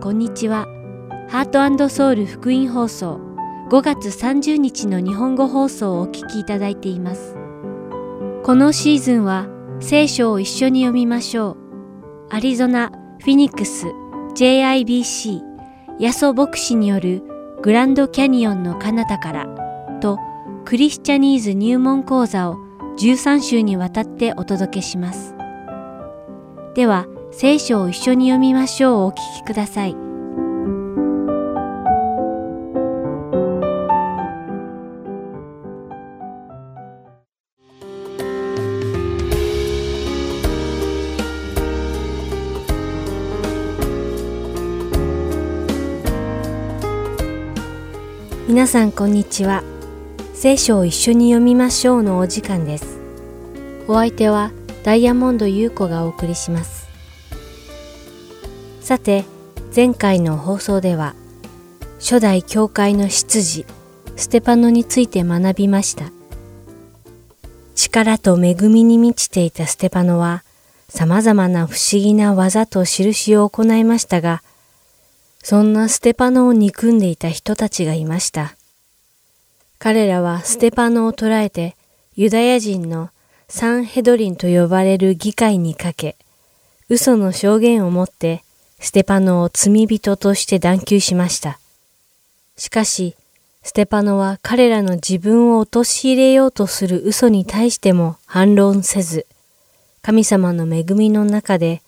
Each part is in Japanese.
こんにちは。ハートソウル福音放送5月30日の日本語放送をお聞きいただいています。このシーズンは聖書を一緒に読みましょう。アリゾナ、フィニックス、JIBC、ヤソ牧師によるグランドキャニオンの彼方からとクリスチャニーズ入門講座を13週にわたってお届けします。では、聖書を一緒に読みましょうお聞きください。皆さんこんにちは。聖書を一緒に読みましょうのお時間です。お相手はダイヤモンド優子がお送りします。さて、前回の放送では、初代教会の執事、ステパノについて学びました。力と恵みに満ちていたステパノは、様々な不思議な技と印を行いましたが、そんなステパノを憎んでいた人たちがいました。彼らはステパノを捕らえてユダヤ人のサンヘドリンと呼ばれる議会にかけ、嘘の証言をもってステパノを罪人として断求しました。しかし、ステパノは彼らの自分を陥れようとする嘘に対しても反論せず、神様の恵みの中で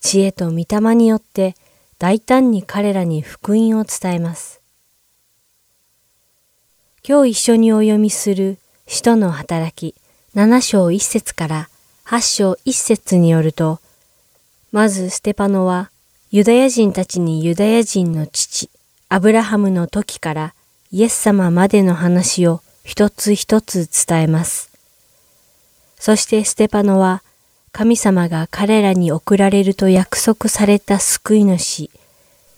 知恵と御霊によって大胆に彼らに福音を伝えます。今日一緒にお読みする使徒の働き7章1節から8章1節によると、まずステパノはユダヤ人たちにユダヤ人の父、アブラハムの時からイエス様までの話を一つ一つ伝えます。そしてステパノは神様が彼らに送られると約束された救い主、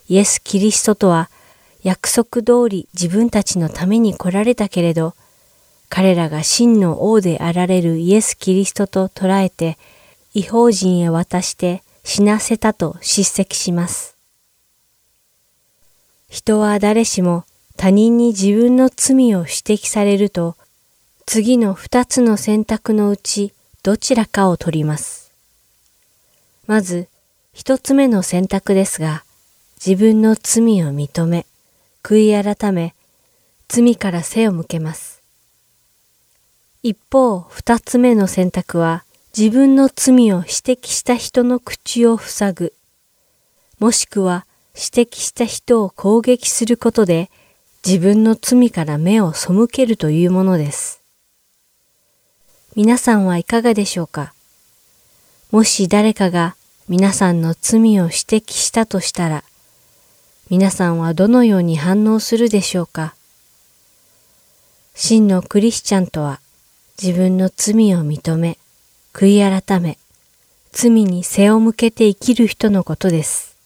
イエス・キリストとは約束通り自分たちのために来られたけれど、彼らが真の王であられるイエス・キリストと捉えて、違法人へ渡して死なせたと叱責します。人は誰しも他人に自分の罪を指摘されると、次の二つの選択のうちどちらかを取ります。まず、一つ目の選択ですが、自分の罪を認め、悔い改め、罪から背を向けます。一方、二つ目の選択は、自分の罪を指摘した人の口を塞ぐ、もしくは指摘した人を攻撃することで、自分の罪から目を背けるというものです。皆さんはいかがでしょうか？もし誰かが皆さんの罪を指摘したとしたら、皆さんはどのように反応するでしょうか？真のクリスチャンとは自分の罪を認め、悔い改め、罪に背を向けて生きる人のことです。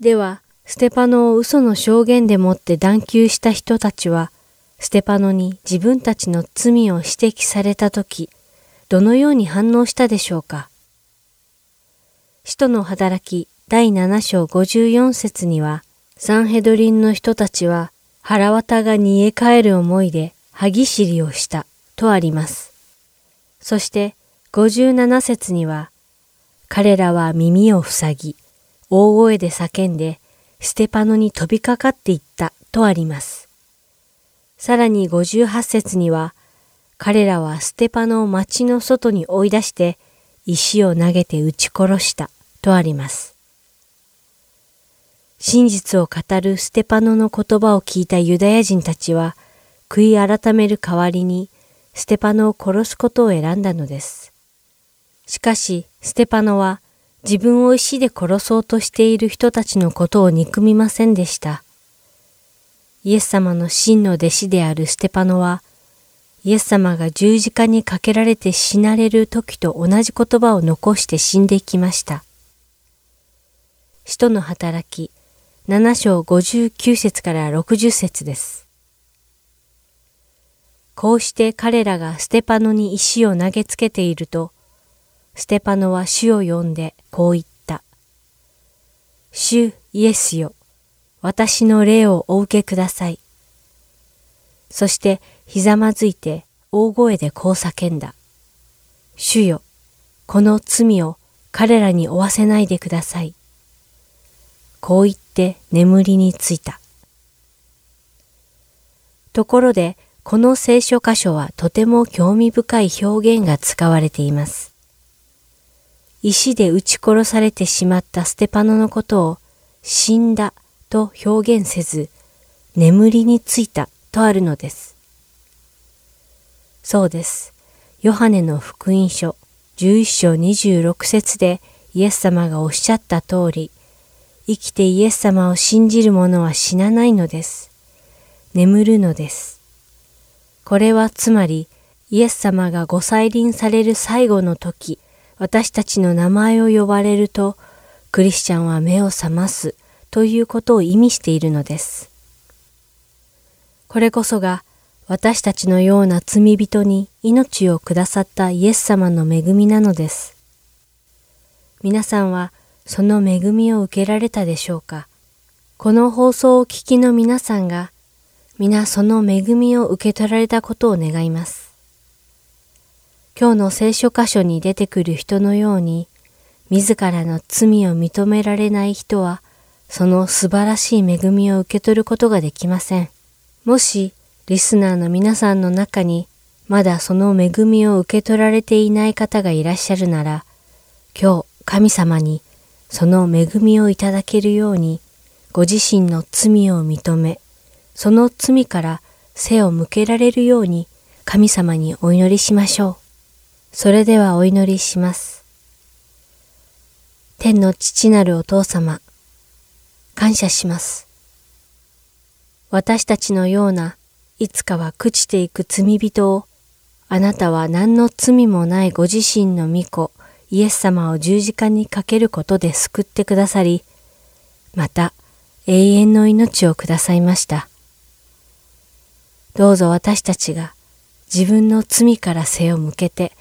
では、ステパノを嘘の証言でもって断求した人たちは、ステパノに自分たちの罪を指摘されたとき、どのように反応したでしょうか？使徒の働き第7章54節には、サンヘドリンの人たちは腹渡が煮え返る思いで歯ぎしりをしたとあります。そして57節には、彼らは耳を塞ぎ、大声で叫んで、ステパノに飛びかかっていったとあります。さらに58節には、彼らはステパノを町の外に追い出して石を投げて撃ち殺したとあります。真実を語るステパノの言葉を聞いたユダヤ人たちは悔い改める代わりにステパノを殺すことを選んだのです。しかしステパノは自分を石で殺そうとしている人たちのことを憎みませんでした。イエス様の真の弟子であるステパノは、イエス様が十字架にかけられて死なれる時と同じ言葉を残して死んでいきました。使徒の働き、7章59節から60節です。こうして彼らがステパノに石を投げつけていると、ステパノは主を呼んでこう言った。主イエスよ、私の霊をお受けください。そしてひざまずいて大声でこう叫んだ。主よ、この罪を彼らに負わせないでください。こう言って眠りについた。ところで、この聖書箇所はとても興味深い表現が使われています。石で撃ち殺されてしまったステパノのことを死んだと表現せず、眠りについたとあるのです。そうです。ヨハネの福音書11章26節でイエス様がおっしゃった通り、生きてイエス様を信じる者は死なないのです。眠るのです。これはつまり、イエス様がご再臨される最後の時、私たちの名前を呼ばれると、クリスチャンは目を覚ますということを意味しているのです。これこそが私たちのような罪人に命をくださったイエス様の恵みなのです。皆さんはその恵みを受けられたでしょうか？この放送をお聞きの皆さんが皆その恵みを受け取られたことを願います。今日の聖書箇所に出てくる人のように自らの罪を認められない人はその素晴らしい恵みを受け取ることができません。もしリスナーの皆さんの中にまだその恵みを受け取られていない方がいらっしゃるなら、今日神様にその恵みをいただけるように、ご自身の罪を認め、その罪から背を向けられるように神様にお祈りしましょう。それではお祈りします。天の父なるお父様、感謝します。私たちのようないつかは朽ちていく罪人を、あなたは何の罪もないご自身の御子、イエス様を十字架にかけることで救ってくださり、また永遠の命をくださいました。どうぞ私たちが自分の罪から背を向けて、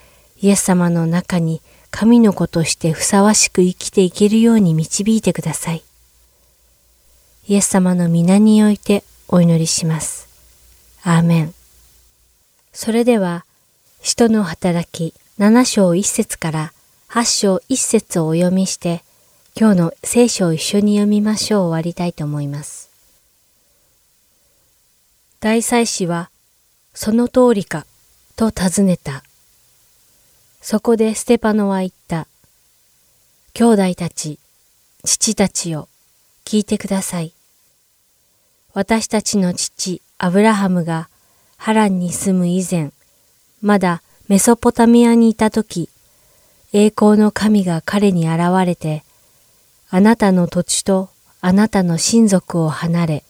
イエス様の中に神の子としてふさわしく生きていけるように導いてください。イエス様の皆においてお祈りします。アーメン。それでは、使徒の働き7章1節から8章1節をお読みして、今日の聖書を一緒に読みましょう終わりたいと思います。大祭司は、その通りか、と尋ねた。そこでステパノは言った。兄弟たち、父たちよ、聞いてください。私たちの父、アブラハムがハランに住む以前、まだメソポタミアにいた時、栄光の神が彼に現れて、あなたの土地とあなたの親族を離れ、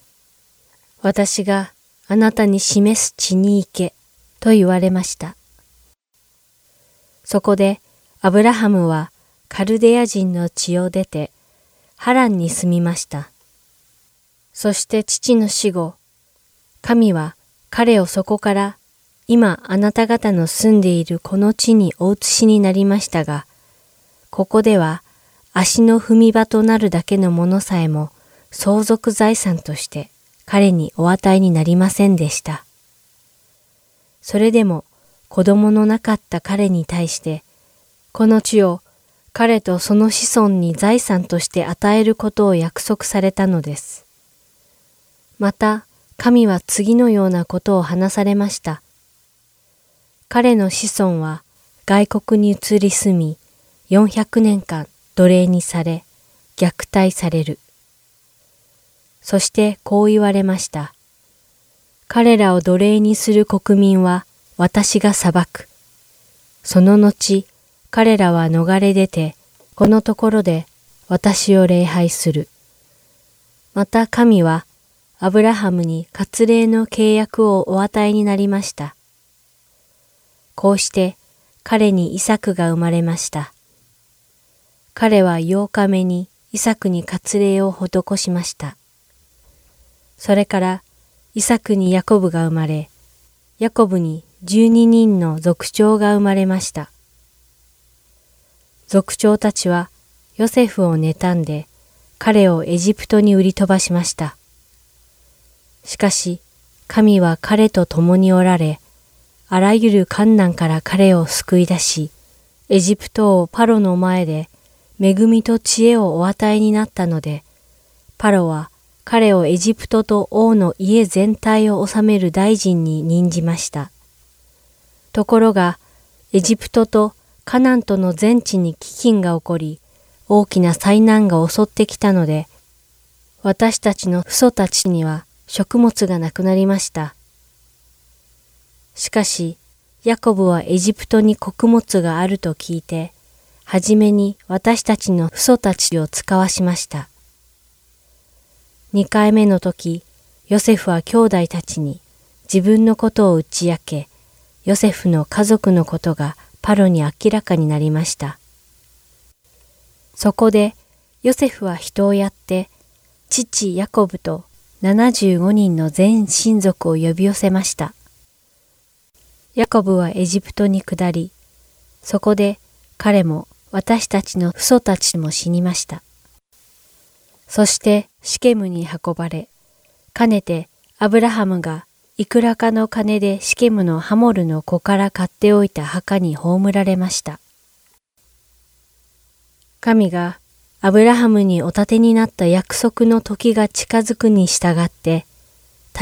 私があなたに示す地に行け、と言われました。そこでアブラハムはカルデア人の地を出て、ハランに住みました。そして父の死後、神は彼をそこから今あなた方の住んでいるこの地にお移しになりましたが、ここでは足の踏み場となるだけのものさえも相続財産として彼にお与えになりませんでした。それでも子供のなかった彼に対して、この地を彼とその子孫に財産として与えることを約束されたのです。また、神は次のようなことを話されました。彼の子孫は外国に移り住み、400年間奴隷にされ、虐待される。そしてこう言われました。彼らを奴隷にする国民は私が裁く。その後、彼らは逃れ出て、このところで私を礼拝する。また神はアブラハムに割礼の契約をお与えになりました。こうして彼にイサクが生まれました。彼は8日目にイサクに割礼を施しました。それからイサクにヤコブが生まれ、ヤコブに12人の族長が生まれました。族長たちはヨセフを妬んで彼をエジプトに売り飛ばしました。しかし、神は彼と共におられ、あらゆる困難から彼を救い出し、エジプト王パロの前で恵みと知恵をお与えになったので、パロは彼をエジプトと王の家全体を治める大臣に任じました。ところが、エジプトとカナンとの全地に飢饉が起こり、大きな災難が襲ってきたので、私たちの父祖たちには食物がなくなりました。しかし、ヤコブはエジプトに穀物があると聞いて、はじめに私たちの父祖たちを使わしました。二回目の時、ヨセフは兄弟たちに自分のことを打ち明け、ヨセフの家族のことがパロに明らかになりました。そこでヨセフは人をやって父ヤコブと75人の全親族を呼び寄せました。ヤコブはエジプトに下り、そこで彼も私たちの父祖たちも死にました。そしてシケムに運ばれ、かねてアブラハムがいくらかの金でシケムのハモルの子から買っておいた墓に葬られました。神がアブラハムにお立てになった約束の時が近づくに従って、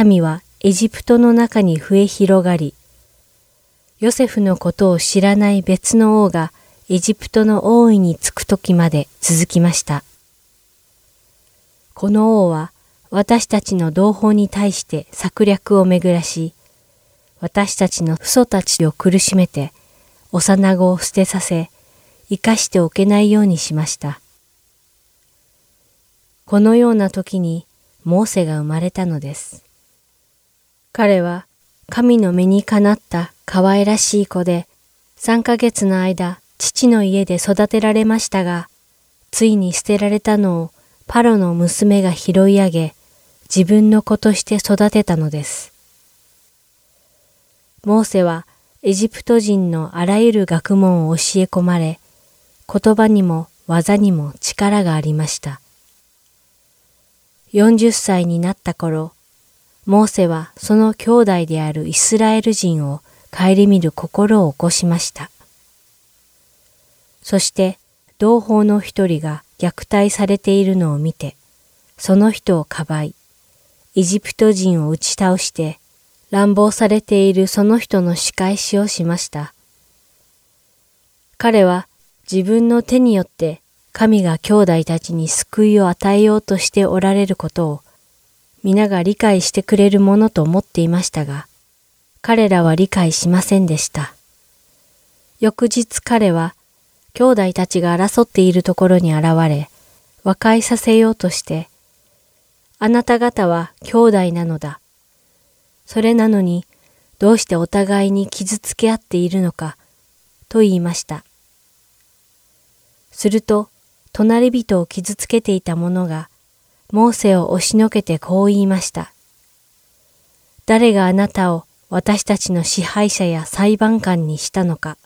民はエジプトの中に増え広がり、ヨセフのことを知らない別の王がエジプトの王位につく時まで続きました。この王は私たちの同胞に対して策略を巡らし、私たちの父祖たちを苦しめて、幼子を捨てさせ、生かしておけないようにしました。このような時にモーセが生まれたのです。彼は神の目にかなった可愛らしい子で、3ヶ月の間父の家で育てられましたが、ついに捨てられたのをパロの娘が拾い上げ、自分の子として育てたのです。モーセはエジプト人のあらゆる学問を教え込まれ、言葉にも技にも力がありました。40歳になった頃、モーセはその兄弟であるイスラエル人を顧みる心を起こしました。そして同胞の一人が虐待されているのを見て、その人をかばい、エジプト人を打ち倒して、乱暴されているその人の仕返しをしました。彼は自分の手によって神が兄弟たちに救いを与えようとしておられることを皆が理解してくれるものと思っていましたが、彼らは理解しませんでした。翌日彼は兄弟たちが争っているところに現れ、和解させようとして、あなた方は兄弟なのだ。それなのに、どうしてお互いに傷つけ合っているのか、と言いました。すると、隣人を傷つけていた者が、モーセを押しのけてこう言いました。誰があなたを私たちの支配者や裁判官にしたのか。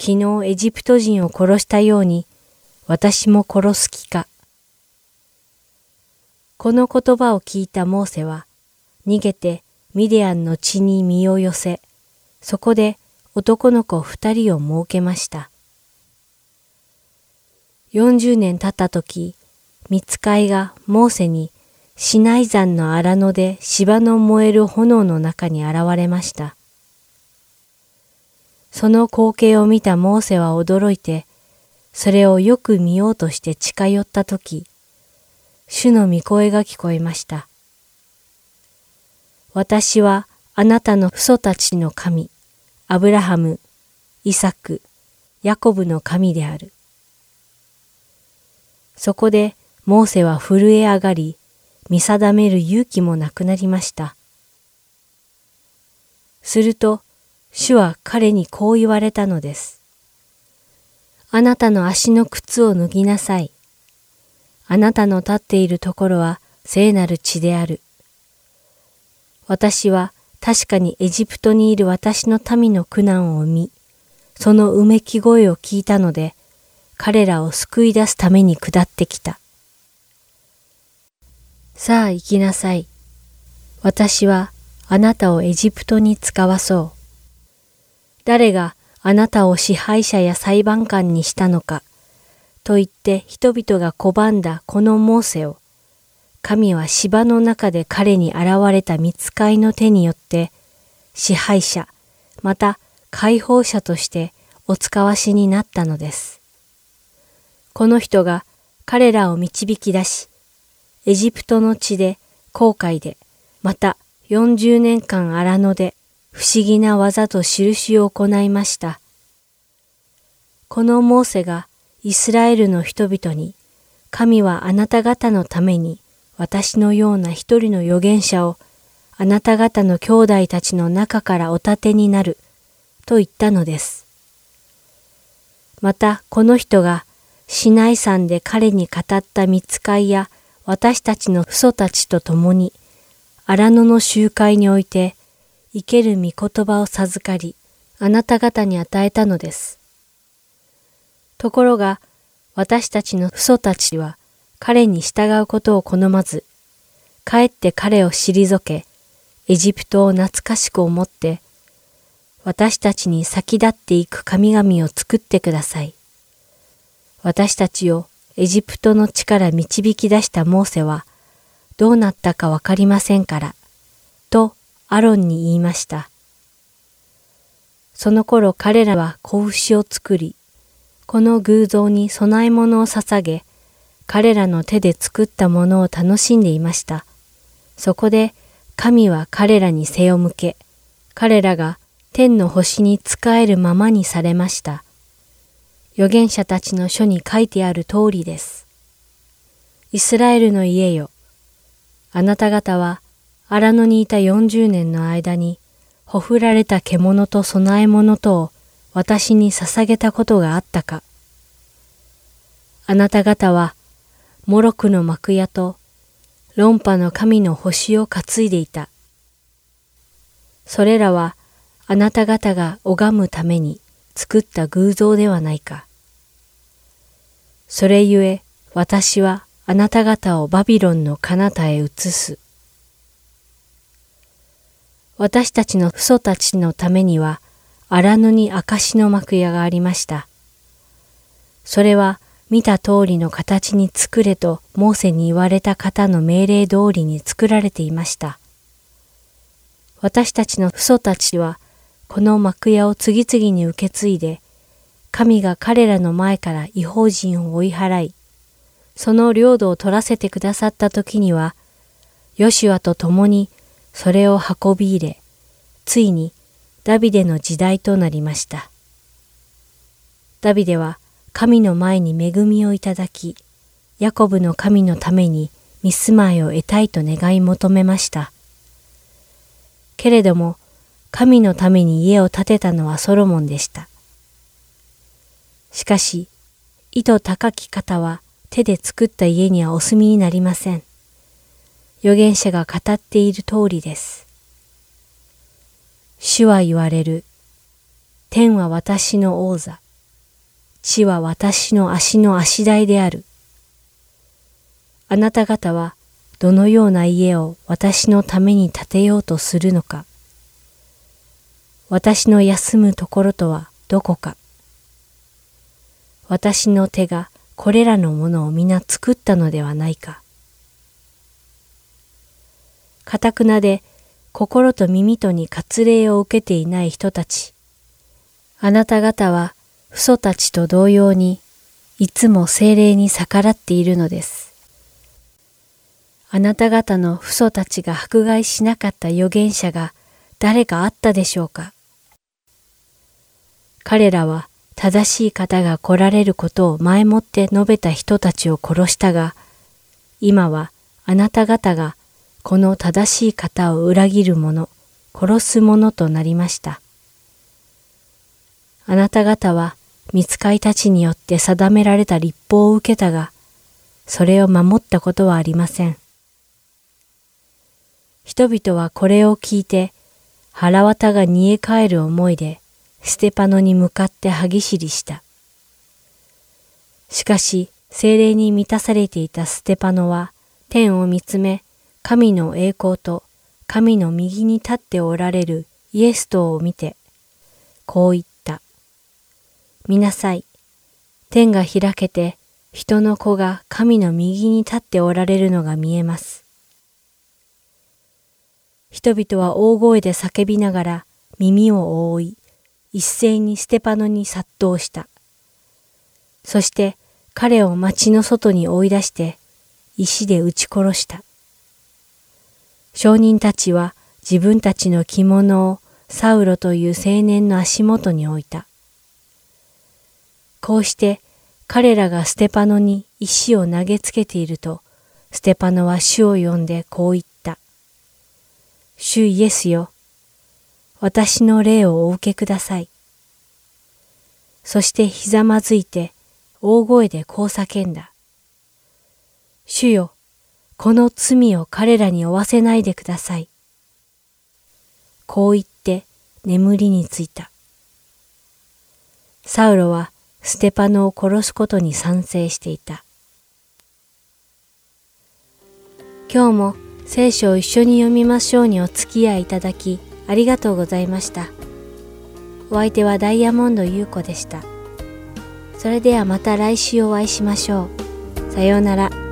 昨日エジプト人を殺したように、私も殺す気か。この言葉を聞いたモーセは、逃げてミディアンの地に身を寄せ、そこで男の子二人を設けました。四十年経った時、見つかいがモーセにシナイ山の荒野で芝の燃える炎の中に現れました。その光景を見たモーセは驚いて、それをよく見ようとして近寄ったとき、主の御声が聞こえました。私はあなたの父祖たちの神、アブラハム、イサク、ヤコブの神である。そこでモーセは震え上がり、見定める勇気もなくなりました。すると主は彼にこう言われたのです。あなたの足の靴を脱ぎなさい。あなたの立っているところは聖なる地である。私は確かにエジプトにいる私の民の苦難を見、そのうめき声を聞いたので、彼らを救い出すために下ってきた。さあ行きなさい。私はあなたをエジプトに使わそう。誰があなたを支配者や裁判官にしたのか、と言って人々が拒んだこのモーセを、神は芝の中で彼に現れた見つかいの手によって、支配者、また解放者としてお使わしになったのです。この人が彼らを導き出し、エジプトの地で、航海で、また40年間荒野で、不思議な技と印を行いました。このモーセがイスラエルの人々に、神はあなた方のために私のような一人の預言者をあなた方の兄弟たちの中からお立てになると言ったのです。またこの人が市内山で彼に語った見つかいや私たちの父祖たちと共に荒野の集会において生ける御言葉を授かり、あなた方に与えたのです。ところが、私たちの父祖たちは彼に従うことを好まず、かえって彼を退け、エジプトを懐かしく思って、私たちに先立っていく神々を作ってください。私たちをエジプトの地から導き出したモーセは、どうなったかわかりませんから、とアロンに言いました。その頃彼らは子牛を作り、この偶像に供え物を捧げ、彼らの手で作ったものを楽しんでいました。そこで神は彼らに背を向け、彼らが天の星に仕えるままにされました。預言者たちの書に書いてある通りです。イスラエルの家よ、あなた方は荒野にいた40年の間に、ほふられた獣と供え物とを私に捧げたことがあったか。あなた方は、モロクの幕屋と論破の神の星を担いでいた。それらはあなた方が拝むために作った偶像ではないか。それゆえ私はあなた方をバビロンの彼方へ移す。私たちの父祖たちのためには、荒野に証の幕屋がありました。それは見た通りの形に作れとモーセに言われた方の命令通りに作られていました。私たちの父祖たちは、この幕屋を次々に受け継いで、神が彼らの前から違法人を追い払い、その領土を取らせてくださった時には、ヨシュアと共にそれを運び入れ、ついにダビデの時代となりました。ダビデは神の前に恵みをいただき、ヤコブの神のために見住まいを得たいと願い求めました。けれども、神のために家を建てたのはソロモンでした。しかし、意図高き方は手で作った家にはお住みになりません。預言者が語っている通りです。主は言われる。天は私の王座。地は私の足の足台である。あなた方はどのような家を私のために建てようとするのか。私の休むところとはどこか。私の手がこれらのものを皆作ったのではないか。かたくなで心と耳とに割礼を受けていない人たち。あなた方は父祖たちと同様にいつも精霊に逆らっているのです。あなた方の父祖たちが迫害しなかった預言者が誰かあったでしょうか彼らは正しい方が来られることを前もって述べた人たちを殺したが、今はあなた方がこの正しい方を裏切る者、殺す者となりました。あなた方は見つかいたちによって定められた立法を受けたが、それを守ったことはありません。人々はこれを聞いて、腹渡が煮え返る思いで、ステパノに向かって歯ぎしりした。しかし、精霊に満たされていたステパノは、天を見つめ、神の栄光と神の右に立っておられるイエスとを見て、こう言った。見なさい。天が開けて人の子が神の右に立っておられるのが見えます。人々は大声で叫びながら耳を覆い、一斉にステパノに殺到した。そして彼を町の外に追い出して石で撃ち殺した。商人たちは自分たちの着物をサウロという青年の足元に置いた。こうして彼らがステパノに石を投げつけていると、ステパノは主を呼んでこう言った。主イエスよ、私の霊をお受けください。そしてひざまずいて大声でこう叫んだ。主よ、この罪を彼らに負わせないでください。こう言って眠りについた。サウロはステパノを殺すことに賛成していた。今日も聖書を一緒に読みましょうにお付き合いいただきありがとうございました。お相手はダイヤモンド優子でした。それではまた来週お会いしましょう。さようなら。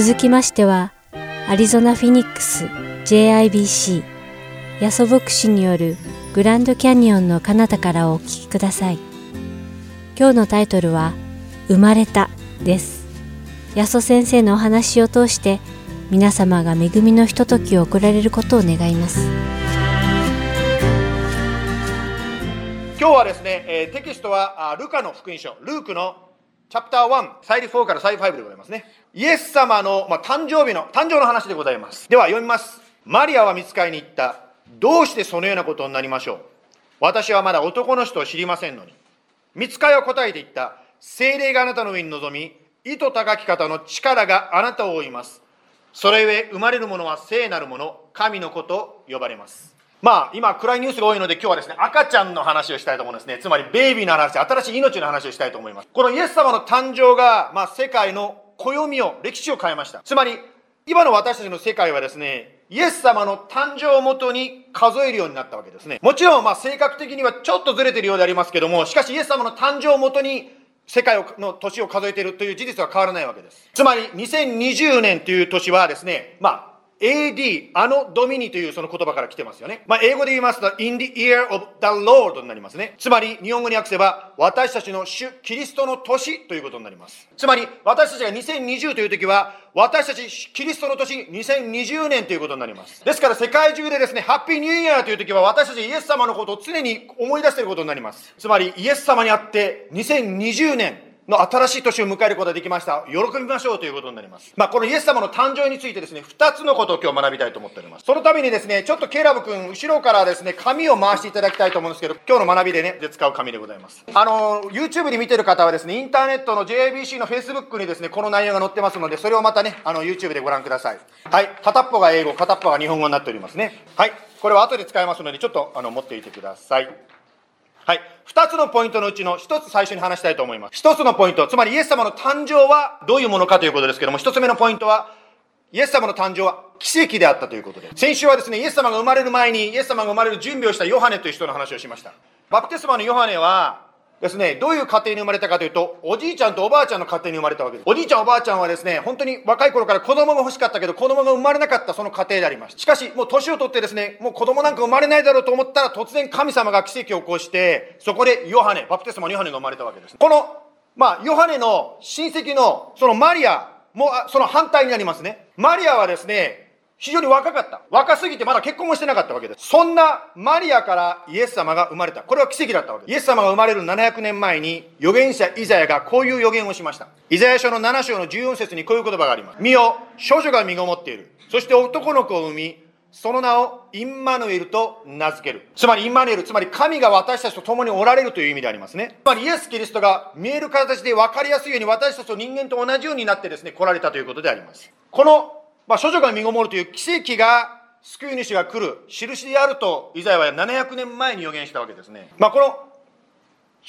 続きましては、アリゾナ・フィニックス JIBC ヤソ牧師によるグランドキャニオンの彼方からお聞きください。今日のタイトルは、生まれたです。ヤソ先生のお話を通して皆様が恵みのひとときを送られることを願います。今日はですね、えー、テキストはルカの福音書、ルークのチャプター1、サイリ4からサイ5でございますね。イエス様の、まあ、誕生日の、誕生の話でございます。では読みます。マリアは見つかりに行った。どうしてそのようなことになりましょう私はまだ男の人を知りませんのに。見つかりは答えて言った。精霊があなたの上に臨み、意図高き方の力があなたを覆います。それゆえ生まれるものは聖なるもの、神の子と呼ばれます。まあ、今、暗いニュースが多いので、今日はですね、赤ちゃんの話をしたいと思うんですね。つまり、ベイビーの話、新しい命の話をしたいと思います。このイエス様の誕生が、まあ、世界の暦を、歴史を変えました。つまり、今の私たちの世界はですね、イエス様の誕生をもとに数えるようになったわけですね。もちろん、まあ、性格的にはちょっとずれてるようでありますけども、しかし、イエス様の誕生をもとに世界の年を数えているという事実は変わらないわけです。つまり、2020年という年はですね、まあ、AD、あのドミニというその言葉から来てますよね。まあ、英語で言いますと、in the year of the Lord になりますね。つまり、日本語に訳せば、私たちの主、キリストの年ということになります。つまり、私たちが2020という時は、私たちキリストの年、2020年ということになります。ですから、世界中でですね、ハッピーニューイヤーという時は、私たちイエス様のことを常に思い出していることになります。つまり、イエス様にあって、2020年、の新しい年を迎えることができました。喜びましょうということになります。まあ、このイエス様の誕生についてですね、2つのことを今日学びたいと思っております。そのためにですね、ちょっとケラブ君、後ろからですね、紙を回していただきたいと思うんですけど、今日の学びでね、で使う紙でございます。あの、YouTube で見てる方はですね、インターネットの JBC の Facebook にですね、この内容が載ってますので、それをまたね、あの、YouTube でご覧ください。はい。片っぽが英語、片っぽが日本語になっておりますね。はい。これは後で使いますので、ちょっと、あの、持っていてください。はい。二つのポイントのうちの一つ最初に話したいと思います。一つのポイント、つまりイエス様の誕生はどういうものかということですけども、一つ目のポイントは、イエス様の誕生は奇跡であったということで。先週はですね、イエス様が生まれる前に、イエス様が生まれる準備をしたヨハネという人の話をしました。バプテスマのヨハネは、ですね、どういう家庭に生まれたかというと、おじいちゃんとおばあちゃんの家庭に生まれたわけです。おじいちゃんおばあちゃんはですね、本当に若い頃から子供が欲しかったけど、子供が生まれなかったその家庭でありました。しかし、もう年を取ってですね、もう子供なんか生まれないだろうと思ったら、突然神様が奇跡を起こして、そこでヨハネ、バプテスマのヨハネが生まれたわけです。この、まあ、ヨハネの親戚の、そのマリアも、その反対になりますね。マリアはですね、非常に若かった。若すぎてまだ結婚もしてなかったわけです。そんなマリアからイエス様が生まれた。これは奇跡だったわけです。イエス様が生まれる700年前に預言者イザヤがこういう預言をしました。イザヤ書の7章の14節にこういう言葉があります。見よ、少女が身ごもっている。そして男の子を産み、その名をインマヌエルと名付ける。つまりインマヌエル、つまり神が私たちと共におられるという意味でありますね。つまりイエス・キリストが見える形で分かりやすいように私たちと人間と同じようになってですね、来られたということであります。このまあ、処女が身ごもるという奇跡が救い主が来る印であるとイザヤは700年前に予言したわけですね。まあ、この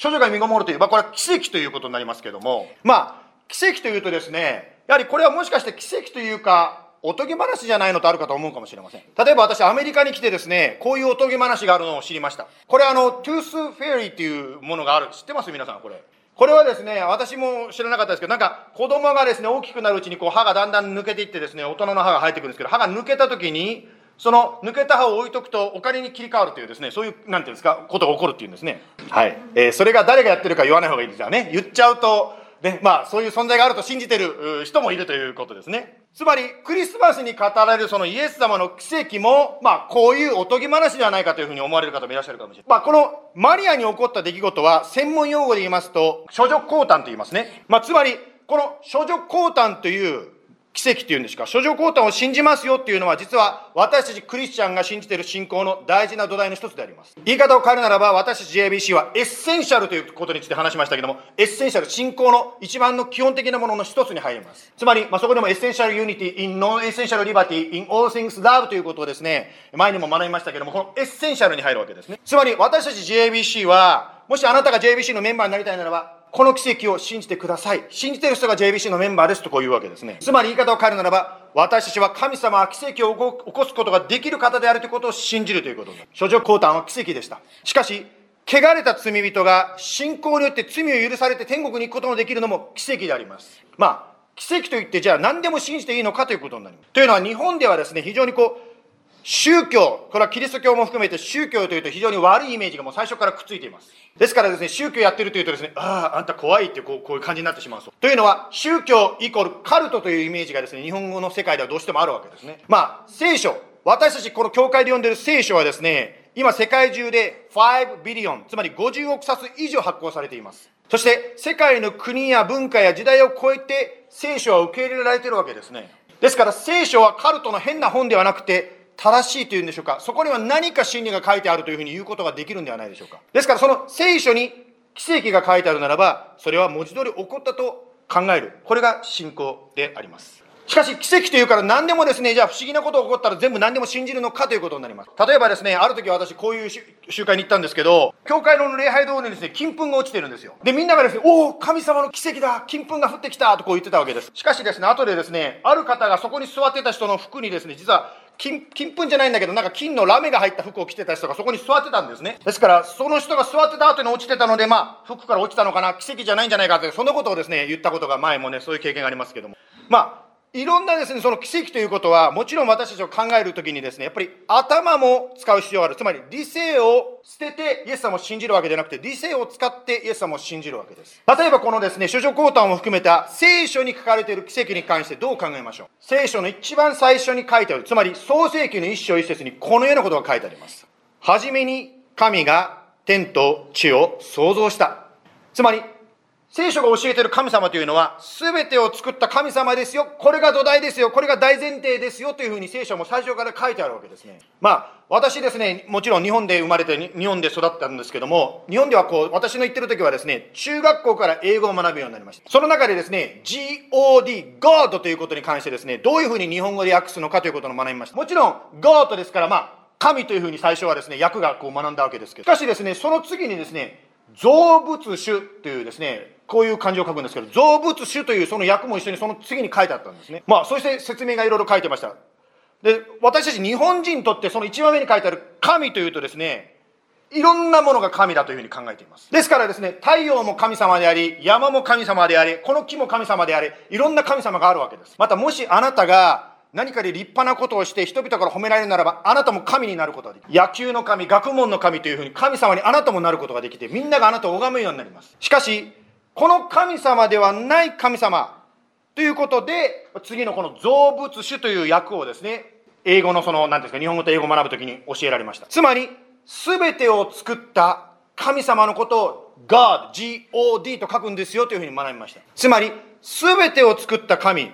処女が身ごもるという、まあ、これは奇跡ということになりますけども、まあ、奇跡というとですね、やはりこれはもしかして奇跡というか、おとぎ話じゃないのとあるかと思うかもしれません。例えば私、アメリカに来てですね、こういうおとぎ話があるのを知りました。これあの、 Tooth Fairy っていうものがある。知ってます？皆さん、これ。これはですね、私も知らなかったですけど、なんか子供がですね、大きくなるうちにこう歯がだんだん抜けていってですね、大人の歯が生えてくるんですけど、歯が抜けた時に、その抜けた歯を置いとくとお金に切り替わるというですね、そういう、なんていうんですか、ことが起こるっていうんですね。はい。えー、それが誰がやってるか言わない方がいいですよね。言っちゃうと、ね、まあ、そういう存在があると信じてる人もいるということですね。つまり、クリスマスに語られるそのイエス様の奇跡も、まあ、こういうおとぎ話ではないかというふうに思われる方もいらっしゃるかもしれない。まあ、このマリアに起こった出来事は、専門用語で言いますと、諸女降誕と言いますね。まあ、つまり、この諸女降誕という奇跡っていうんですか、処女降誕を信じますよっていうのは、実は私たちクリスチャンが信じている信仰の大事な土台の一つであります。言い方を変えるならば、私たち JBC はエッセンシャルということについて話しましたけども、 essential、信仰の一番の基本的なものの一つに入ります。つまり、まあ、そこでもエッセンシャルユニティ、in non essential liberty, in all things love ということをですね、前にも学びましたけども、この essential に入るわけですね。つまり、私たち JBC は、もしあなたが JBC のメンバーになりたいならば、この奇跡を信じてください。信じてる人が JBC のメンバーですとこういうわけですね。つまり言い方を変えるならば、私たちは神様は奇跡を起こすことができる方であるということを信じるということです。処女降誕は奇跡でした。しかし、汚れた罪人が信仰によって罪を許されて天国に行くことのできるのも奇跡であります。まあ、奇跡といってじゃあ何でも信じていいのかということになります。というのは日本ではですね、非常にこう、宗教、これはキリスト教も含めて宗教というと非常に悪いイメージがもう最初からくっついています。ですからですね、宗教やってるというとですね、ああ、あんた怖いってこうこういう感じになってしまうそう。というのは、宗教イコールカルトというイメージがですね、日本語の世界ではどうしてもあるわけですね。まあ、聖書、私たちこの教会で読んでる聖書はですね、今世界中で5ビリオン、つまり50億冊以上発行されています。そして世界の国や文化や時代を超えて聖書は受け入れられてるわけですね。ですから聖書はカルトの変な本ではなくて、正しいというんでしょうか、そこには何か真理が書いてあるというふうに言うことができるんではないでしょうか。ですから、その聖書に奇跡が書いてあるならば、それは文字通り起こったと考える。これが信仰であります。しかし、奇跡というから何でもですね、じゃあ不思議なことが起こったら全部何でも信じるのかということになります。例えばですね、ある時私こういう集会に行ったんですけど、教会の礼拝堂にですね、金粉が落ちてるんですよ。で、みんながですね、おお、神様の奇跡だ金粉が降ってきたとこう言ってたわけです。しかしですね、後でですね、ある方がそこに座ってた人の服にですね、実は金、金粉じゃないんだけど、なんか金のラメが入った服を着てた人がそこに座ってたんですね。ですから、その人が座ってた後に落ちてたので、まあ、服から落ちたのかな、奇跡じゃないんじゃないかって、そんなことをですね、言ったことが前もね、そういう経験がありますけども。まあ、いろんなですね、その奇跡ということは、もちろん私たちを考えるときにですね、やっぱり頭も使う必要がある。つまり、理性を捨ててイエス様を信じるわけじゃなくて、理性を使ってイエス様を信じるわけです。例えばこのですね、諸女降誕を含めた聖書に書かれている奇跡に関してどう考えましょう？聖書の一番最初に書いてある。つまり、創世記の一章一節にこのようなことが書いてあります。はじめに神が天と地を創造した。つまり、聖書が教えている神様というのは、すべてを作った神様ですよ。これが土台ですよ。これが大前提ですよ。というふうに聖書も最初から書いてあるわけですね。まあ、私ですね、もちろん日本で生まれて、日本で育ったんですけども、日本ではこう、私の言ってる時はですね、中学校から英語を学ぶようになりました。その中でですね、God、God ということに関してですね、どういうふうに日本語で訳すのかということを学びました。もちろん、God ですから、まあ、神というふうに最初はですね、訳がこう学んだわけですけど、しかしですね、その次にですね、造物主というですね、こういう漢字を書くんですけど、造物主というその訳も一緒にその次に書いてあったんですね。まあ、そして説明がいろいろ書いてました。で、私たち日本人にとってその一番目に書いてある神というとですね、いろんなものが神だというふうに考えています。ですからですね、太陽も神様であり、山も神様であり、この木も神様であり、いろんな神様があるわけです。またもしあなたが何かで立派なことをして人々から褒められるならば、あなたも神になることができる。野球の神、学問の神というふうに神様にあなたもなることができて、みんながあなたを拝むようになります。しかし、この神様ではない神様ということで、次のこの造物主という役をですね、英語のその、なんていうんですか、日本語と英語を学ぶときに教えられました。つまり、すべてを作った神様のことを God、G-O-D と書くんですよというふうに学びました。つまり、すべてを作った神、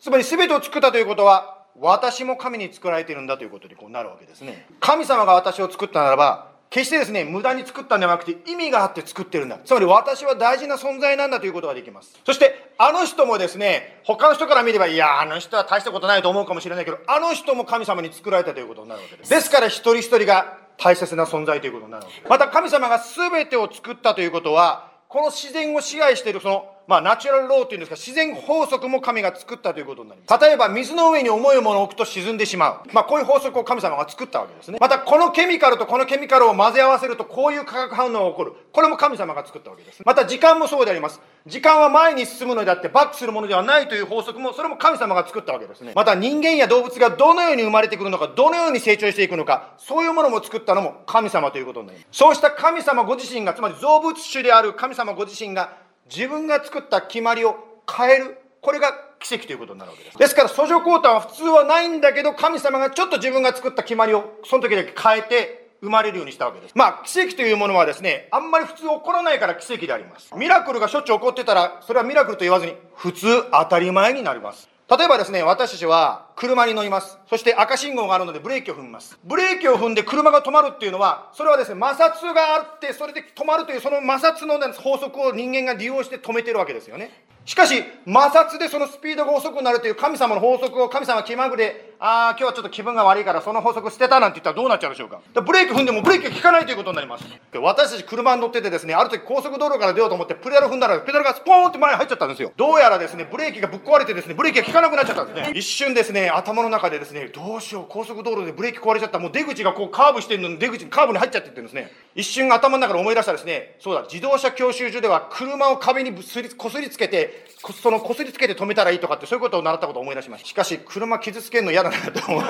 つまりすべてを作ったということは、私も神に作られているんだということにこうなるわけですね。神様が私を作ったならば、決してですね、無駄に作ったんではなくて意味があって作ってるんだ。つまり私は大事な存在なんだということができます。そして、あの人もですね、他の人から見れば、いや、あの人は大したことないと思うかもしれないけど、あの人も神様に作られたということになるわけです。ですから一人一人が大切な存在ということになるわけです。また神様が全てを作ったということは、この自然を支配しているそのまあ、ナチュラルローっていうんですか、自然法則も神が作ったということになります。例えば、水の上に重いものを置くと沈んでしまう。まあ、こういう法則を神様が作ったわけですね。また、このケミカルとこのケミカルを混ぜ合わせると、こういう化学反応が起こる。これも神様が作ったわけです。また、時間もそうであります。時間は前に進むのであって、バックするものではないという法則も、それも神様が作ったわけですね。また、人間や動物がどのように生まれてくるのか、どのように成長していくのか、そういうものも作ったのも神様ということになります。そうした神様ご自身が、つまり造物主である神様ご自身が、自分が作った決まりを変える。これが奇跡ということになるわけです。ですから、訴状交換は普通はないんだけど、神様がちょっと自分が作った決まりを、その時だけ変えて、生まれるようにしたわけです。まあ、奇跡というものはですね、あんまり普通起こらないから奇跡であります。ミラクルがしょっちゅう起こってたら、それはミラクルと言わずに、普通当たり前になります。例えばですね、私たちは車に乗ります。そして赤信号があるのでブレーキを踏みます。ブレーキを踏んで車が止まるっていうのは、それはですね、摩擦があって、それで止まるというその摩擦の法則を人間が利用して止めてるわけですよね。しかし、摩擦でそのスピードが遅くなるという神様の法則を神様気まぐれ、ああ、今日はちょっと気分が悪いからその法則捨てたなんて言ったらどうなっちゃうでしょうか？ブレーキ踏んでもブレーキが効かないということになります。私たち車に乗っててですね、ある時高速道路から出ようと思ってプレダル踏んだら、ペダルがスポーンって前に入っちゃったんですよ。どうやらですね、ブレーキがぶっ壊れてですね、ブレーキが効かなくなっちゃったんですね。一瞬ですね、頭の中でですね、どうしよう、高速道路でブレーキ壊れちゃった。もう出口がこうカーブしてるのに出口にカーブに入っちゃってってるんですね。一瞬頭の中で思い出したですね、そうだ、自動車教習所では車を壁にこすりつけて、そのこすりつけて止めたらいいとかってそういうことを習ったことを思い出しました。しかし車傷つけるの嫌だなと思う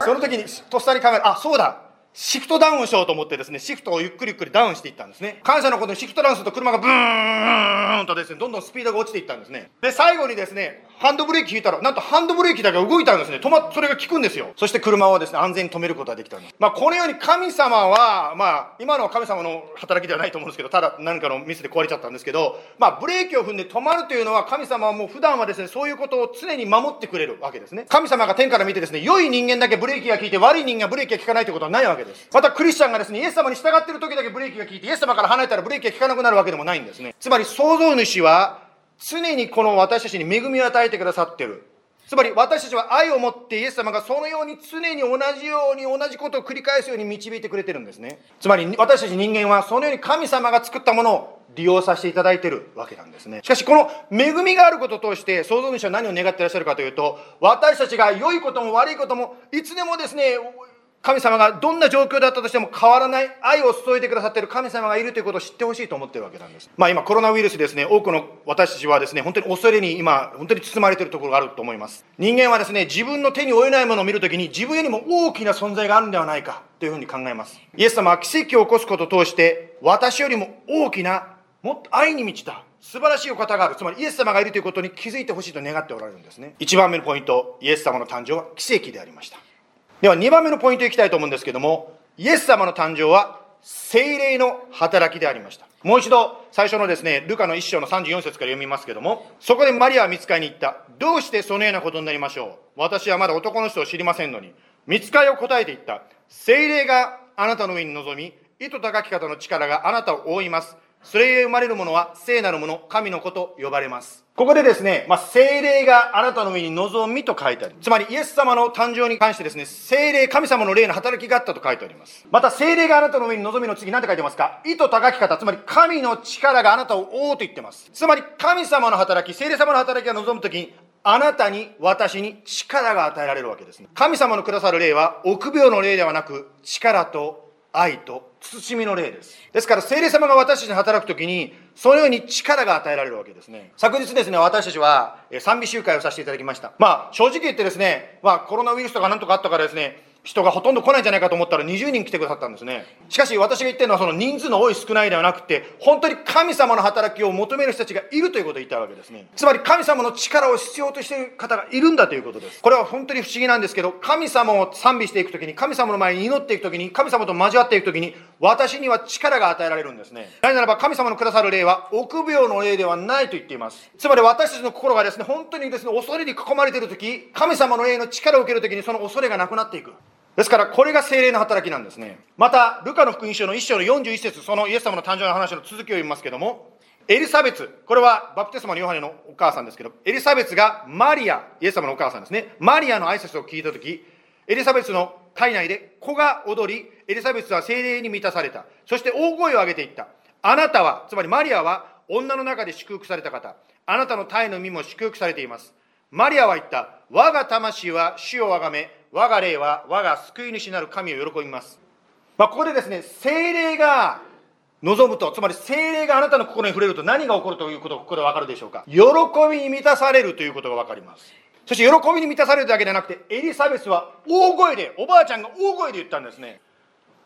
その時にとっさに考えるあそうだ。シフトダウンしようと思ってですね、シフトをゆっくりゆっくりダウンしていったんですね。感謝のことにシフトダウンすると車がブーンとですね、どんどんスピードが落ちていったんですね。で、最後にですね、ハンドブレーキ引いたら、なんとハンドブレーキだけ動いたんですね。止まっ、それが効くんですよ。そして車をですね、安全に止めることができたんです。まあ、このように神様は、まあ、今のは神様の働きではないと思うんですけど、ただ何かのミスで壊れちゃったんですけど、まあ、ブレーキを踏んで止まるというのは、神様はもう普段はですね、そういうことを常に守ってくれるわけですね。神様が天から見てですね、良い人間だけブレーキが効いて、悪い人間がブレーキが効かないということはないわけです。また、クリスチャンがですね、イエス様に従っている時だけブレーキが効いて、イエス様から離れたらブレーキが効かなくなるわけでもないんですね。つまり、創造主は、常にこの私たちに恵みを与えてくださってる。つまり私たちは愛を持ってイエス様がそのように常に同じように同じことを繰り返すように導いてくれてるんですね。つまり私たち人間はそのように神様が作ったものを利用させていただいてるわけなんですね。しかしこの恵みがあることを通して創造主は何を願っていらっしゃるかというと私たちが良いことも悪いこともいつでもですね神様がどんな状況だったとしても変わらない愛を注いでくださっている神様がいるということを知ってほしいと思っているわけなんです。まあ今コロナウイルスですね、多くの私たちはですね、本当に恐れに今、本当に包まれているところがあると思います。人間はですね、自分の手に負えないものを見るときに自分よりも大きな存在があるんではないかというふうに考えます。イエス様は奇跡を起こすことを通して、私よりも大きな、もっと愛に満ちた素晴らしいお方がある。つまりイエス様がいるということに気づいてほしいと願っておられるんですね。一番目のポイント、イエス様の誕生は奇跡でありました。では2番目のポイントいきたいと思うんですけども、イエス様の誕生は精霊の働きでありました。もう一度、最初のですね、ルカの一章の34節から読みますけども、そこでマリアは見つかりに行った。どうしてそのようなことになりましょう？私はまだ男の人を知りませんのに。見つかりを答えていった。精霊があなたの上に臨み、意図高き方の力があなたを覆います。それゆえ生まれるものは聖なるもの、神の子と呼ばれます。ここでですね、まあ、精霊があなたの上に望みと書いてある。つまり、イエス様の誕生に関してですね、精霊、神様の霊の働きがあったと書いてあります。また、精霊があなたの上に望みの次、何て書いてますか？意図高き方、つまり、神の力があなたを覆うと言ってます。つまり、神様の働き、精霊様の働きが望むときに、あなたに、私に力が与えられるわけですね。神様のくださる霊は、臆病の霊ではなく、力と愛と慎みの霊です。ですから、聖霊様が私たちに働く時に、そのように力が与えられるわけですね。昨日ですね、私たちは賛美集会をさせていただきました。まあ、正直言ってですね、まあ、コロナウイルスとかなんとかあったからですね、人がほとんど来ないんじゃないかと思ったら20人来てくださったんですね。しかし私が言ってるのはその人数の多い少ないではなくて、本当に神様の働きを求める人たちがいるということを言ったわけですね。つまり神様の力を必要としている方がいるんだということです。これは本当に不思議なんですけど、神様を賛美していくときに、神様の前に祈っていくときに、神様と交わっていくときに、私には力が与えられるんですね。なぜならば神様のくださる霊は臆病の霊ではないと言っています。つまり私たちの心がですね、本当にですね、恐れに囲まれているとき、神様の霊の力を受けるときにその恐れがなくなっていく。ですから、これが精霊の働きなんですね。また、ルカの福音書の1章の41節そのイエス様の誕生の話の続きを読みますけれども、エリザベツ、これはバプテスマのヨハネのお母さんですけど、エリザベツがマリア、イエス様のお母さんですね、マリアの挨拶を聞いたとき、エリザベツの体内で子が踊り、エリザベツは精霊に満たされた。そして大声を上げていった。あなたは、つまりマリアは女の中で祝福された方。あなたの体の身も祝福されています。マリアは言った。我が魂は主をあがめ、我が霊は我が救い主なる神を喜びます。まあ、ここでですね、精霊が望むと、つまり精霊があなたの心に触れると何が起こるということがここでわかるでしょうか。喜びに満たされるということがわかります。そして喜びに満たされるだけじゃなくて、エリザベスは大声で、おばあちゃんが大声で言ったんですね。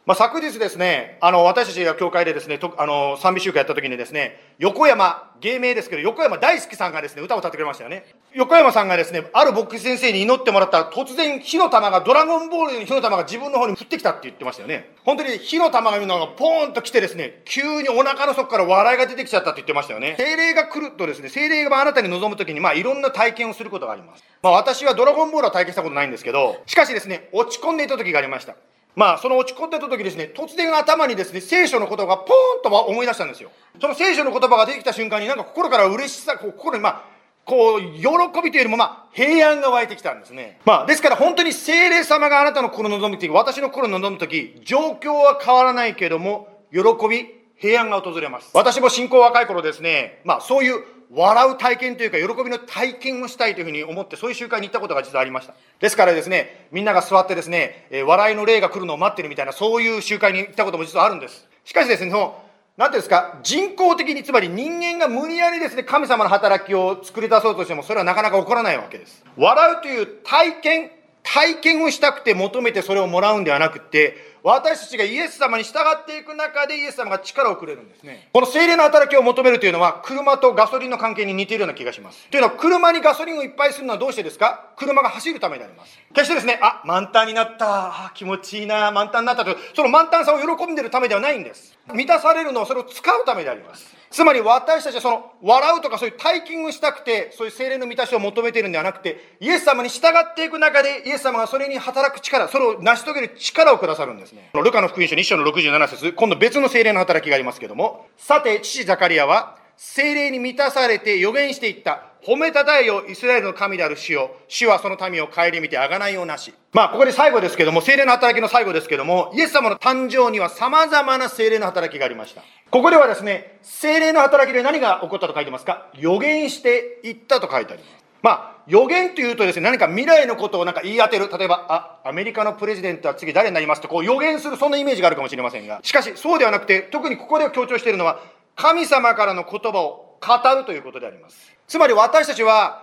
まあ、昨日ですね、あの、私たちが教会でですね、とあの、賛美集会やった時にですね、横山、芸名ですけど、横山大好きさんがですね、歌を歌ってくれましたよね。横山さんがですね、ある牧師先生に祈ってもらったら、突然火の玉が、ドラゴンボールの火の玉が自分の方に降ってきたって言ってましたよね。本当に火の玉がいうのがポーンと来てですね、急にお腹の底から笑いが出てきちゃったって言ってましたよね。精霊が来るとですね、精霊があなたに望む時に、まあ、いろんな体験をすることがあります。まあ、私はドラゴンボールは体験したことないんですけど、しかしですね、落ち込んでいた時がありました。まあ、その落ち込んでた時ですね、突然頭にですね、聖書の言葉がポーンと思い出したんですよ。その聖書の言葉が出てきた瞬間になんか心から嬉しさ、心にまあ、こう、喜びというよりもまあ、平安が湧いてきたんですね。まあ、ですから本当に聖霊様があなたの心を望む時、私の心を望む時、状況は変わらないけれども、喜び、平安が訪れます。私も信仰若い頃ですね、まあそういう笑う体験というか、喜びの体験をしたいというふうに思って、そういう集会に行ったことが実はありました。ですからですね、みんなが座ってですね、え笑いの霊が来るのを待ってるみたいな、そういう集会に行ったことも実はあるんです。しかしですね、その、なんていうんですか、人工的に、つまり人間が無理やりですね、神様の働きを作り出そうとしても、それはなかなか起こらないわけです。笑うという体験、体験をしたくて求めてそれをもらうんではなくて、私たちがイエス様に従っていく中でイエス様が力をくれるんですね。この精霊の働きを求めるというのは、車とガソリンの関係に似ているような気がします。というのは、車にガソリンをいっぱいするのはどうしてですか？車が走るためであります。決してですね、あ、満タンになった、あ、気持ちいいな、満タンになったと、その満タンさを喜んでるためではないんです。満たされるのはそれを使うためであります。つまり私たちはその笑うとかそういう体験をしたくて、そういう精霊の満たしを求めているんではなくて、イエス様に従っていく中で、イエス様がそれに働く力、それを成し遂げる力をくださるんですね。ルカの福音書2章の67節今度別の精霊の働きがありますけども、さて、父ザカリアは、精霊に満たされて予言していった。褒めたたえよ、イスラエルの神である主よ。主はその民を顧みてあがないようなし。まあ、ここで最後ですけども、精霊の働きの最後ですけども、イエス様の誕生には様々な精霊の働きがありました。ここではですね、精霊の働きで何が起こったと書いてますか？予言していったと書いてあります。まあ、予言というとですね、何か未来のことをなんか言い当てる。例えば、あ、アメリカのプレジデントは次誰になります？とこう予言する、そんなイメージがあるかもしれませんが。しかし、そうではなくて、特にここで強調しているのは、神様からの言葉を語るということであります。つまり私たちは、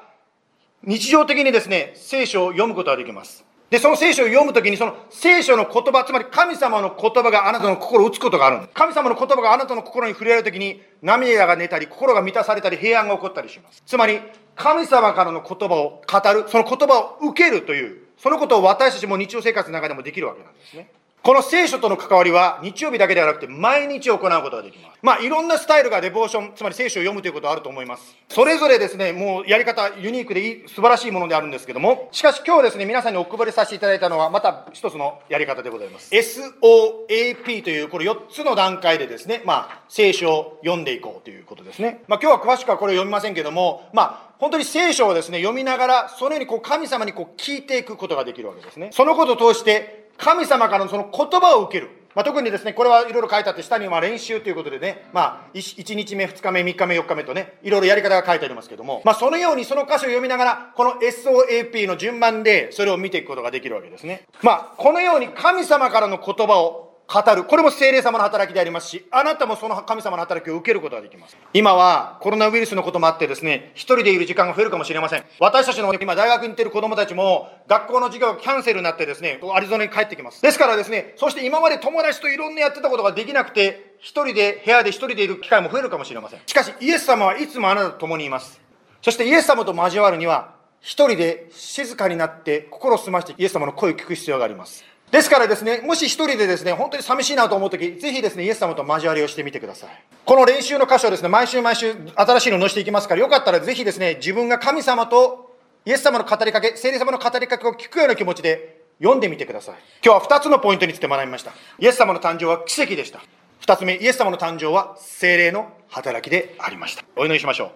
日常的にですね、聖書を読むことができます。で、その聖書を読むときに、その聖書の言葉、つまり神様の言葉があなたの心を打つことがあるんです。神様の言葉があなたの心に触れるときに、涙が出たり、心が満たされたり、平安が起こったりします。つまり、神様からの言葉を語る、その言葉を受けるという、そのことを私たちも日常生活の中でもできるわけなんですね。この聖書との関わりは日曜日だけではなくて毎日行うことができます。まあいろんなスタイルがデボーション、つまり聖書を読むということはあると思います。それぞれですね、もうやり方ユニークでいい素晴らしいものであるんですけども、しかし今日ですね、皆さんにお配りさせていただいたのはまた一つのやり方でございます。SOAP というこれ4つの段階でですね、まあ聖書を読んでいこうということですね。まあ今日は詳しくはこれを読みませんけども、まあ本当に聖書をですね、読みながら、そのようにこう神様にこう聞いていくことができるわけですね。そのことを通して、神様からのその言葉を受ける。まあ、特にですね、これはいろいろ書いてあって、下には練習ということでね、まあ、1日目、2日目、3日目、4日目とね、いろいろやり方が書いてありますけども、まあ、そのようにその箇所を読みながら、この SOAP の順番でそれを見ていくことができるわけですね。まあ、このように神様からの言葉を語る。これも聖霊様の働きでありますし、あなたもその神様の働きを受けることができます。今はコロナウイルスのこともあってですね、一人でいる時間が増えるかもしれません。私たちの今大学に行っている子供たちも、学校の授業がキャンセルになってですね、アリゾナに帰ってきます。ですからですね、そして今まで友達といろんなやってたことができなくて、一人で部屋で一人でいる機会も増えるかもしれません。しかし、イエス様はいつもあなたと共にいます。そしてイエス様と交わるには、一人で静かになって心を澄ましてイエス様の声を聞く必要があります。ですからですね、もし一人でですね、本当に寂しいなと思うとき、ぜひですね、イエス様と交わりをしてみてください。この練習の箇所ですね、毎週毎週新しいのを載せていきますから、よかったらぜひですね、自分が神様とイエス様の語りかけ、聖霊様の語りかけを聞くような気持ちで読んでみてください。今日は2つのポイントについて学びました。イエス様の誕生は奇跡でした。2つ目、イエス様の誕生は聖霊の働きでありました。お祈りしましょ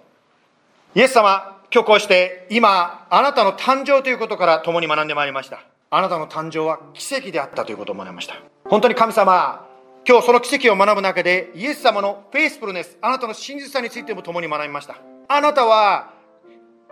う。イエス様、今日こうして今、あなたの誕生ということから共に学んでまいりました。あなたの誕生は奇跡であったということを学びました。本当に神様、今日その奇跡を学ぶ中で、イエス様のフェイスプルネス、あなたの真実さについても共に学びました。あなたは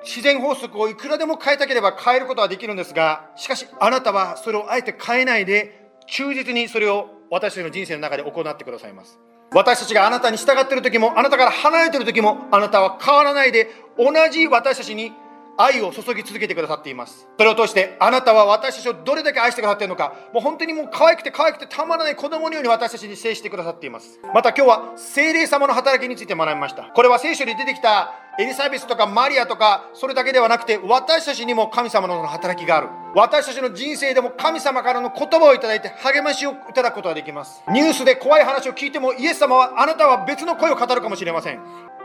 自然法則をいくらでも変えたければ変えることはできるんですが、しかしあなたはそれをあえて変えないで、忠実にそれを私たちの人生の中で行ってくださいます。私たちがあなたに従っている時も、あなたから離れている時も、あなたは変わらないで、同じ私たちに愛を注ぎ続けてくださっています。それを通して、あなたは私たちをどれだけ愛してくださっているのか、もう本当にもう可愛くて可愛くてたまらない子供のように私たちに接してくださっています。また今日は精霊様の働きについて学びました。これは聖書に出てきたエリザベスとかマリアとか、それだけではなくて、私たちにも神様の働きがある。私たちの人生でも神様からの言葉をいただいて励ましをいただくことができます。ニュースで怖い話を聞いても、イエス様はあなたは別の声を語るかもしれません。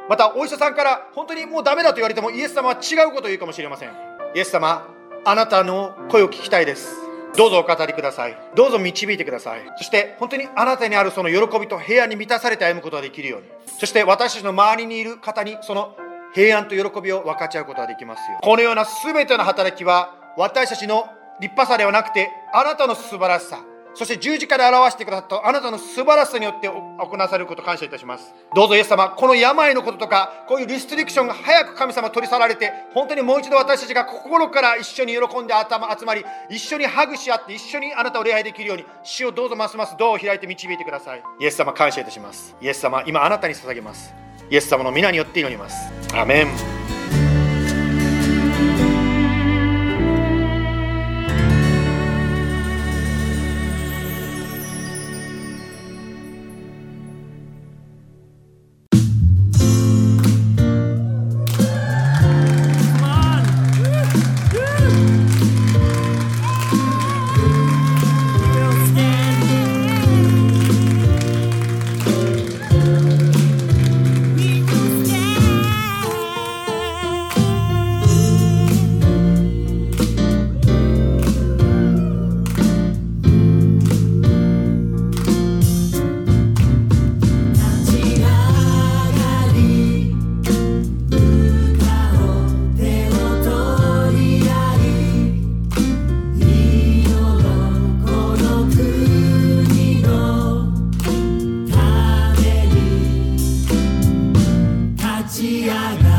また、お医者さんから本当にもうダメだと言われても、イエス様は違うことを言うかもしれません。イエス様、あなたの声を聞きたいです。どうぞお語りください。どうぞ導いてください。そして本当にあなたにあるその喜びと平安に満たされて歩むことができるように。そして私たちの周りにいる方にその平安と喜びを分かち合うことができますよ。このような全ての働きは私たちの立派さではなくてあなたの素晴らしさ。そして十字架で表してくださったあなたの素晴らしさによって行わされることを感謝いたします。どうぞイエス様、この病のこととか、こういうリストリクションが早く神様取り去られて、本当にもう一度私たちが心から一緒に喜んで頭集まり、一緒にハグし合って、一緒にあなたを礼拝できるように、死をどうぞますますドアを開いて導いてください。イエス様、感謝いたします。イエス様、今あなたに捧げます。イエス様の皆によって祈ります。アメン。guiará.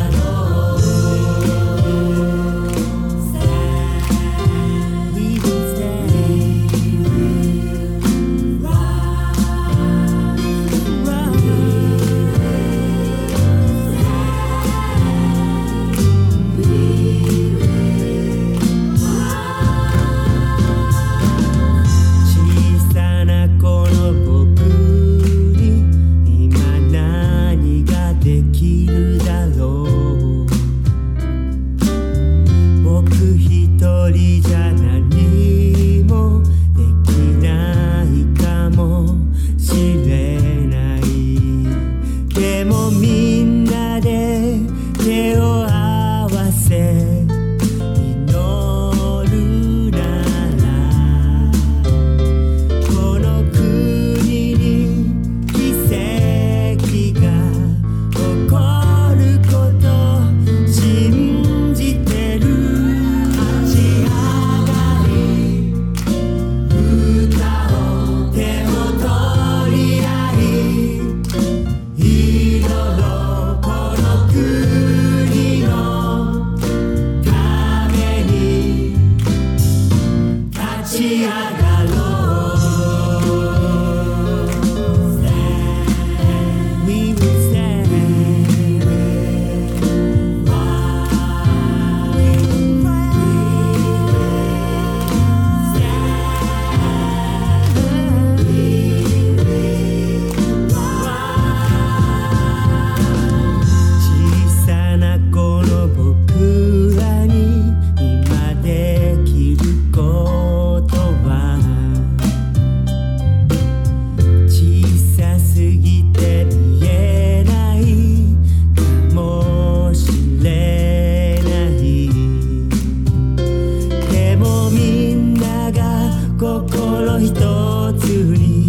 心ひとつに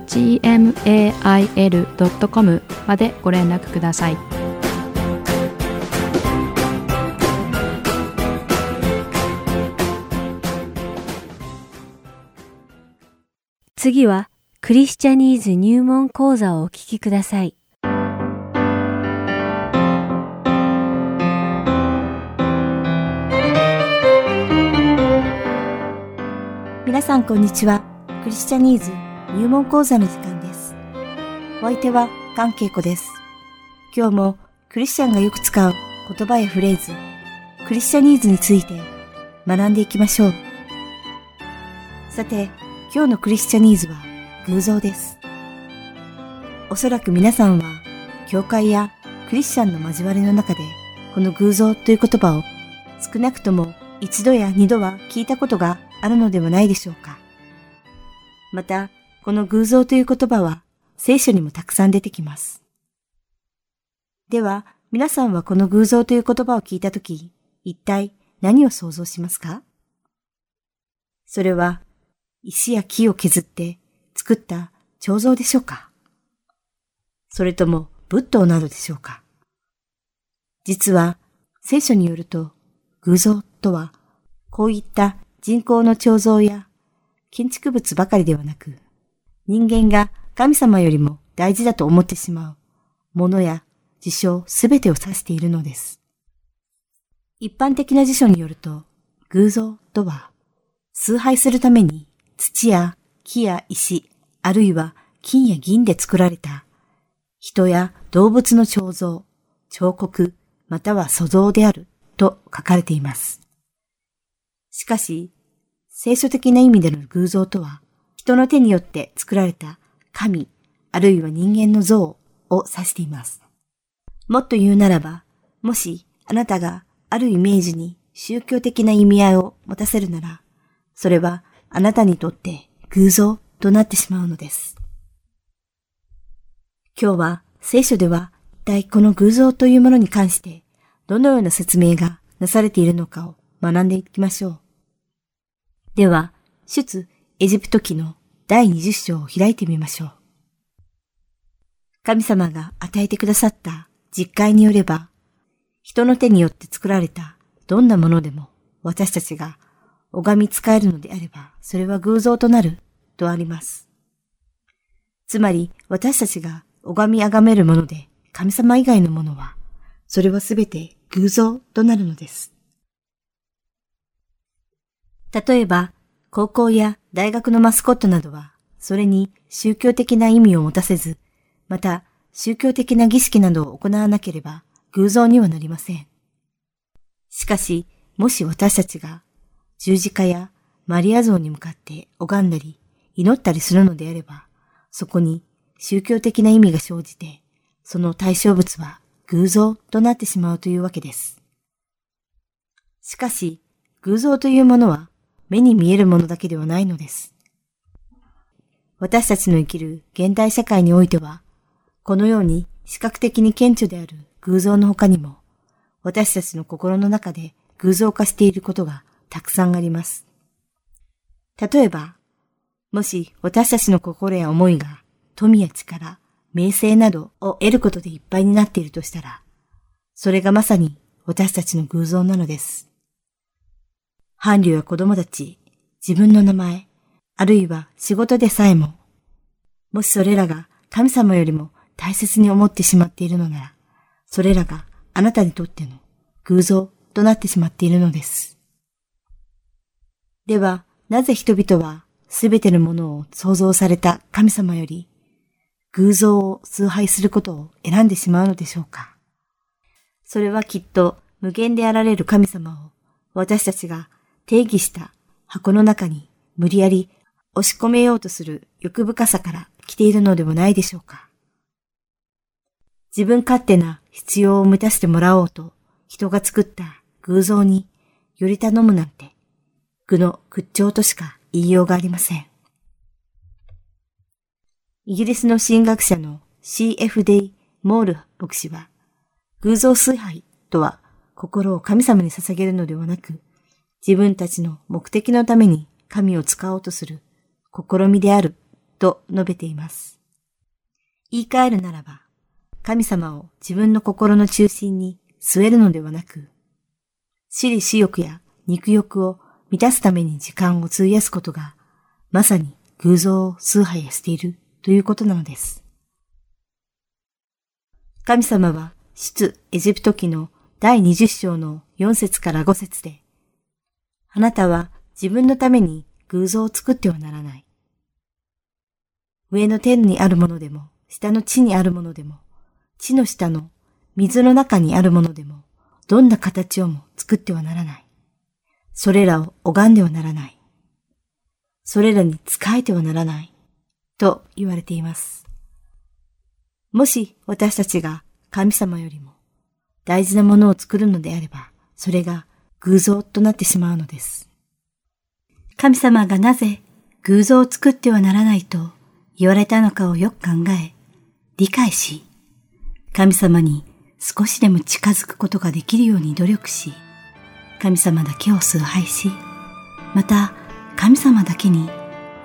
gmail.com までご連絡ください。次は、クリスチャニーズ入門講座をお聞きください。皆さんこんにちは。クリスチャニーズ入門講座の時間です。お相手は関恵子です。今日もクリスチャンがよく使う言葉やフレーズ、クリスチャニーズについて学んでいきましょう。さて、今日のクリスチャニーズは偶像です。おそらく皆さんは、教会やクリスチャンの交わりの中で、この偶像という言葉を少なくとも一度や二度は聞いたことがあるのではないでしょうか。また、この偶像という言葉は聖書にもたくさん出てきます。では、皆さんはこの偶像という言葉を聞いたとき、一体何を想像しますか？それは、石や木を削って作った彫像でしょうか？それとも仏塔などでしょうか？実は、聖書によると、偶像とは、こういった人工の彫像や建築物ばかりではなく、人間が神様よりも大事だと思ってしまうものや事象すべてを指しているのです。一般的な辞書によると、偶像とは、崇拝するために土や木や石、あるいは金や銀で作られた人や動物の彫像、彫刻、または塑像であると書かれています。しかし、聖書的な意味での偶像とは、人の手によって作られた神、あるいは人間の像を指しています。もっと言うならば、もしあなたがあるイメージに宗教的な意味合いを持たせるなら、それはあなたにとって偶像となってしまうのです。今日は聖書では一体この偶像というものに関してどのような説明がなされているのかを学んでいきましょう。では、出エジプト記の第20章を開いてみましょう。神様が与えてくださった実会によれば、人の手によって作られたどんなものでも私たちが拝み使えるのであれば、それは偶像となるとあります。つまり私たちが拝み崇めるもので神様以外のものは、それはすべて偶像となるのです。例えば、高校や大学のマスコットなどは、それに宗教的な意味を持たせず、また宗教的な儀式などを行わなければ偶像にはなりません。しかし、もし私たちが十字架やマリア像に向かって拝んだり祈ったりするのであれば、そこに宗教的な意味が生じて、その対象物は偶像となってしまうというわけです。しかし、偶像というものは目に見えるものだけではないのです。私たちの生きる現代社会においては、このように視覚的に顕著である偶像の他にも、私たちの心の中で偶像化していることがたくさんあります。例えば、もし私たちの心や思いが富や力、名声などを得ることでいっぱいになっているとしたら、それがまさに私たちの偶像なのです。伴侶や子供たち、自分の名前、あるいは仕事でさえも、もしそれらが神様よりも大切に思ってしまっているのなら、それらがあなたにとっての偶像となってしまっているのです。では、なぜ人々はすべてのものを創造された神様より偶像を崇拝することを選んでしまうのでしょうかそれはきっと無限であられる神様を私たちが定義した箱の中に無理やり押し込めようとする欲深さから来ているのではないでしょうか自分勝手な必要を満たしてもらおうと人が作った偶像により頼むなんて具の屈強としか言いようがありません。イギリスの神学者の C.F. デイ・モール牧師は、偶像崇拝とは心を神様に捧げるのではなく、自分たちの目的のために神を使おうとする試みであると述べています。言い換えるならば、神様を自分の心の中心に据えるのではなく、私利私欲や肉欲を満たすために時間を費やすことが、まさに偶像を崇拝しているということなのです。神様は出エジプト記の第20章の4節から5節で、あなたは自分のために偶像を作ってはならない。上の天にあるものでも、下の地にあるものでも、地の下の水の中にあるものでも、どんな形をも作ってはならない。それらを拝んではならない。それらに仕えてはならない。と言われています。もし私たちが神様よりも大事なものを作るのであれば、それが偶像となってしまうのです。神様がなぜ偶像を作ってはならないと言われたのかをよく考え、理解し、神様に少しでも近づくことができるように努力し、神様だけを崇拝し、また神様だけに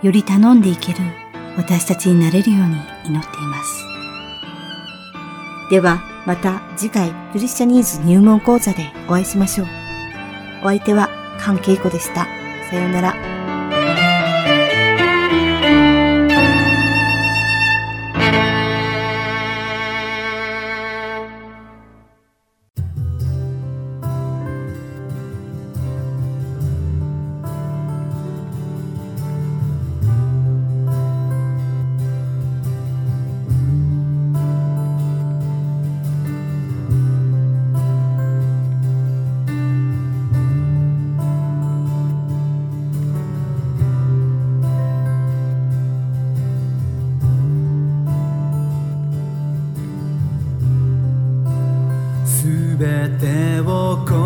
より頼んでいける私たちになれるように祈っています。ではまた次回クリスチャニーズ入門講座でお会いしましょう。お相手は関係子でした。さようなら。べてを超